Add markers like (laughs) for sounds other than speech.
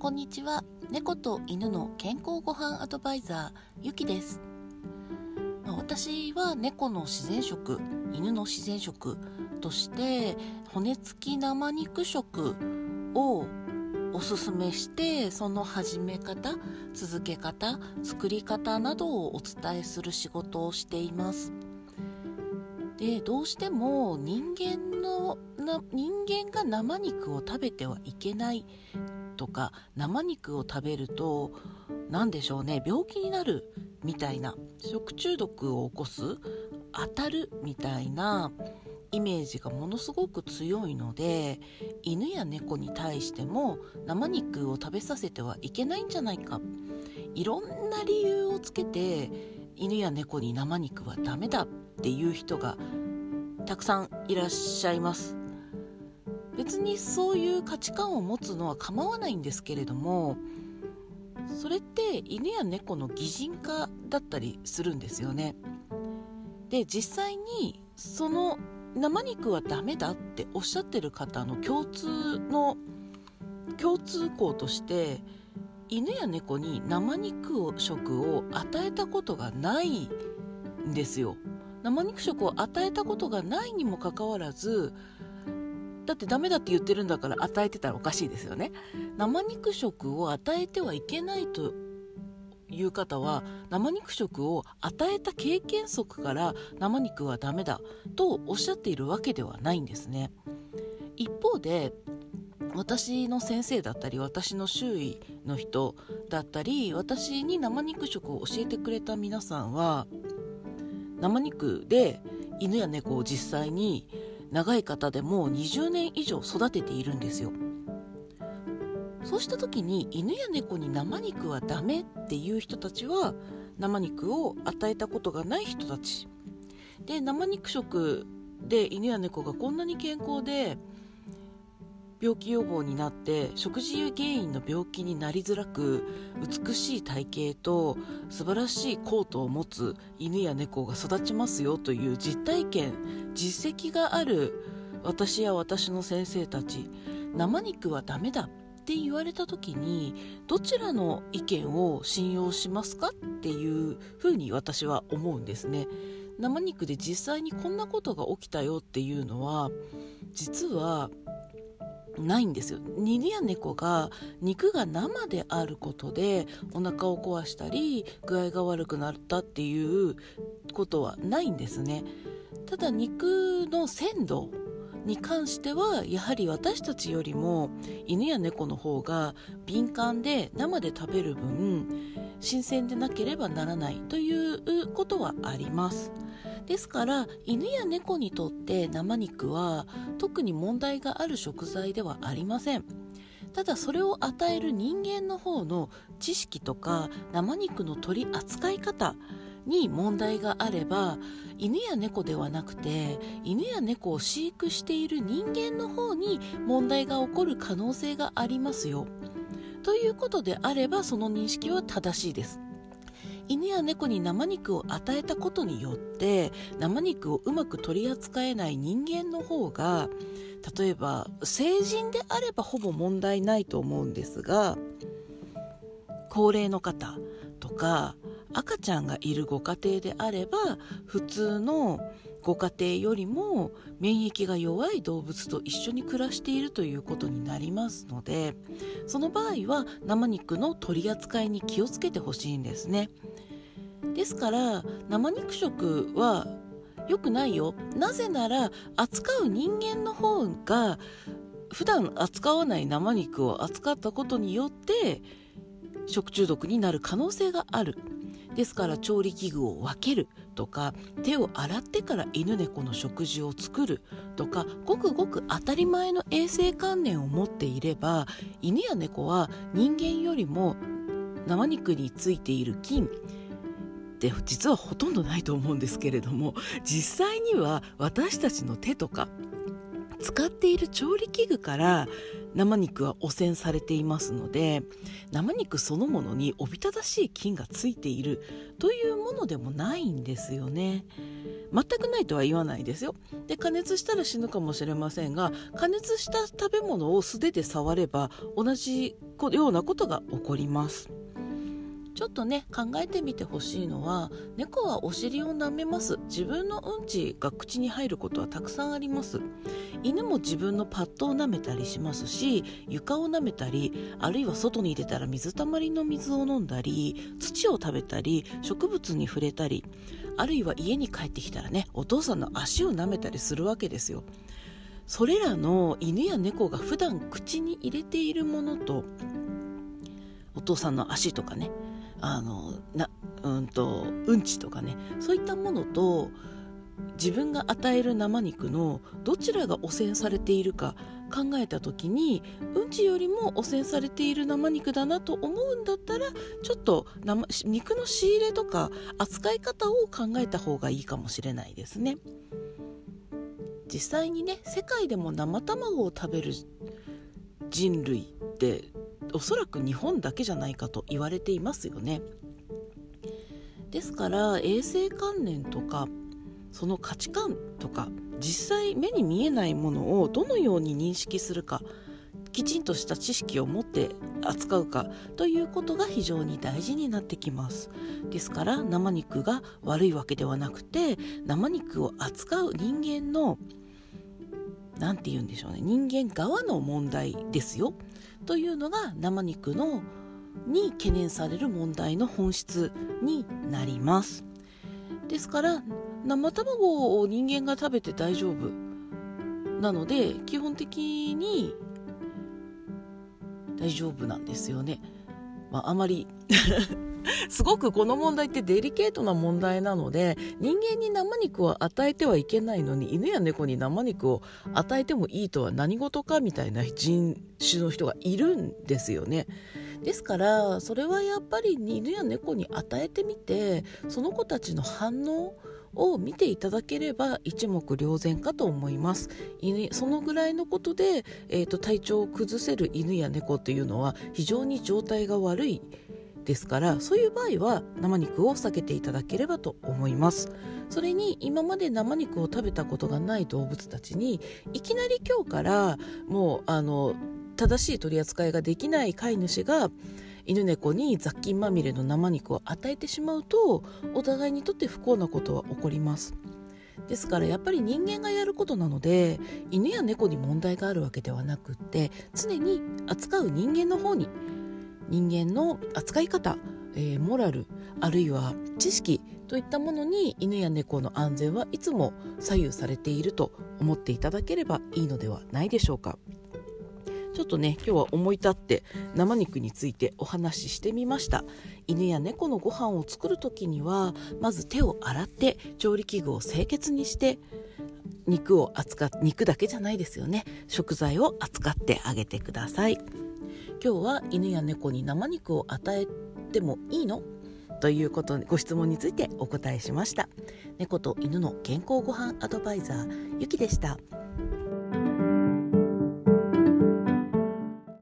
こんにちは。猫と犬の健康ごはんアドバイザーゆきです。まあ私は猫の自然食犬の自然食として骨付き生肉食をおすすめしてその始め方続け方作り方などをお伝えする仕事をしています。でどうしても人間のな人間が生肉を食べてはいけないとか生肉を食べると何でしょうね病気になるみたいな食中毒を起こす当たるみたいなイメージがものすごく強いので犬や猫に対しても生肉を食べさせてはいけないんじゃないか。いろんな理由をつけて犬や猫に生肉はダメだっていう人がたくさんいらっしゃいます。別にそういう価値観を持つのは構わないんですけれどもそれって犬や猫の擬人化だったりするんですよね。で実際にその生肉はダメだっておっしゃってる方の共通の共通項として犬や猫に生肉を食を与えたことがないんですよ。生肉食を与えたことがないにもかかわらずだってダメだって言ってるんだから与えてたらおかしいですよね。生肉食を与えてはいけないという方は生肉食を与えた経験則から生肉はダメだとおっしゃっているわけではないんですね。一方で私の先生だったり私の周囲の人だったり私に生肉食を教えてくれた皆さんは生肉で犬や猫を実際に長い方でも20年以上育てているんですよ。そうした時に犬や猫に生肉はダメっていう人たちは生肉を与えたことがない人たち。で生肉食で犬や猫がこんなに健康で病気予防になって食事原因の病気になりづらく美しい体型と素晴らしいコートを持つ犬や猫が育ちますよという実体験実績がある私や私の先生たち。生肉はダメだって言われた時にどちらの意見を信用しますかっていうふうに私は思うんですね。生肉で実際にこんなことが起きたよっていうのは実はないんですよ。犬や猫が肉が生であることでお腹を壊したり具合が悪くなったっていうことはないんですね。ただ肉の鮮度に関してはやはり私たちよりも犬や猫の方が敏感で生で食べる分新鮮でなければならないということはあります。ですから犬や猫にとって生肉は特に問題がある食材ではありません。ただそれを与える人間の方の知識とか生肉の取り扱い方に問題があれば犬や猫ではなくて犬や猫を飼育している人間の方に問題が起こる可能性がありますよ。ということであればその認識は正しいです。犬や猫に生肉を与えたことによって生肉をうまく取り扱えない人間の方が例えば成人であればほぼ問題ないと思うんですが高齢の方とか赤ちゃんがいるご家庭であれば普通のご家庭よりも免疫が弱い動物と一緒に暮らしているということになりますのでその場合は生肉の取り扱いに気をつけてほしいんですね。ですから生肉食は良くないよ。なぜなら扱う人間の方が普段扱わない生肉を扱ったことによって食中毒になる可能性がある。ですから調理器具を分ける。とか手を洗ってから犬猫の食事を作るとかごくごく当たり前の衛生観念を持っていれば犬や猫は人間よりも生肉についている菌って実はほとんどないと思うんですけれども実際には私たちの手とか使っている調理器具から生肉は汚染されていますので生肉そのものにおびただしい菌がついているというものでもないんですよね。全くないとは言わないですよで加熱したら死ぬかもしれませんが加熱した食べ物を素手で触れば同じようなことが起こりますちょっとね考えてみてほしいのは猫はお尻を舐めます。自分のうんちが口に入ることはたくさんあります。犬も自分のパッドを舐めたりしますし床を舐めたりあるいは外に出たら水たまりの水を飲んだり土を食べたり植物に触れたりあるいは家に帰ってきたらねお父さんの足を舐めたりするわけですよ。それらの犬や猫が普段口に入れているものとお父さんの足とかねあのなうんとうんちとかねそういったものと自分が与える生肉のどちらが汚染されているか考えた時にうんちよりも汚染されている生肉だなと思うんだったらちょっと生肉の仕入れとか扱い方を考えた方がいいかもしれないですね。実際にね世界でも生卵を食べる人類っておそらく日本だけじゃないかと言われていますよね。ですから衛生観念とかその価値観とか実際目に見えないものをどのように認識するかきちんとした知識を持って扱うかということが非常に大事になってきます。ですから生肉が悪いわけではなくて生肉を扱う人間の何て言うんでしょうね人間側の問題ですよ。というのが生肉のに懸念される問題の本質になります。ですから生卵を人間が食べて大丈夫なので基本的に大丈夫なんですよね、まあ、あまり (laughs) すごくこの問題ってデリケートな問題なので人間に生肉を与えてはいけないのに犬や猫に生肉を与えてもいいとは何事かみたいな人種の人がいるんですよね。ですからそれはやっぱり犬や猫に与えてみてその子たちの反応を見ていただければ一目瞭然かと思います犬そのぐらいのことで、えーと、体調を崩せる犬や猫というのは非常に状態が悪いですからそういう場合は生肉を避けていただければと思います。それに今まで生肉を食べたことがない動物たちにいきなり今日からもうあの正しい取り扱いができない飼い主が犬猫に雑菌まみれの生肉を与えてしまうとお互いにとって不幸なことは起こります。ですからやっぱり人間がやることなので犬や猫に問題があるわけではなくって常に扱う人間の方に人間の扱い方、えー、モラルあるいは知識といったものに犬や猫の安全はいつも左右されていると思っていただければいいのではないでしょうか。ちょっとね今日は思い立って生肉についてお話ししてみました。犬や猫のご飯を作る時にはまず手を洗って調理器具を清潔にして肉を扱っ肉だけじゃないですよね。食材を扱ってあげてください。今日は犬や猫に生肉を与えてもいいの？ということご質問についてお答えしました猫と犬の健康ごはんアドバイザーゆきでした。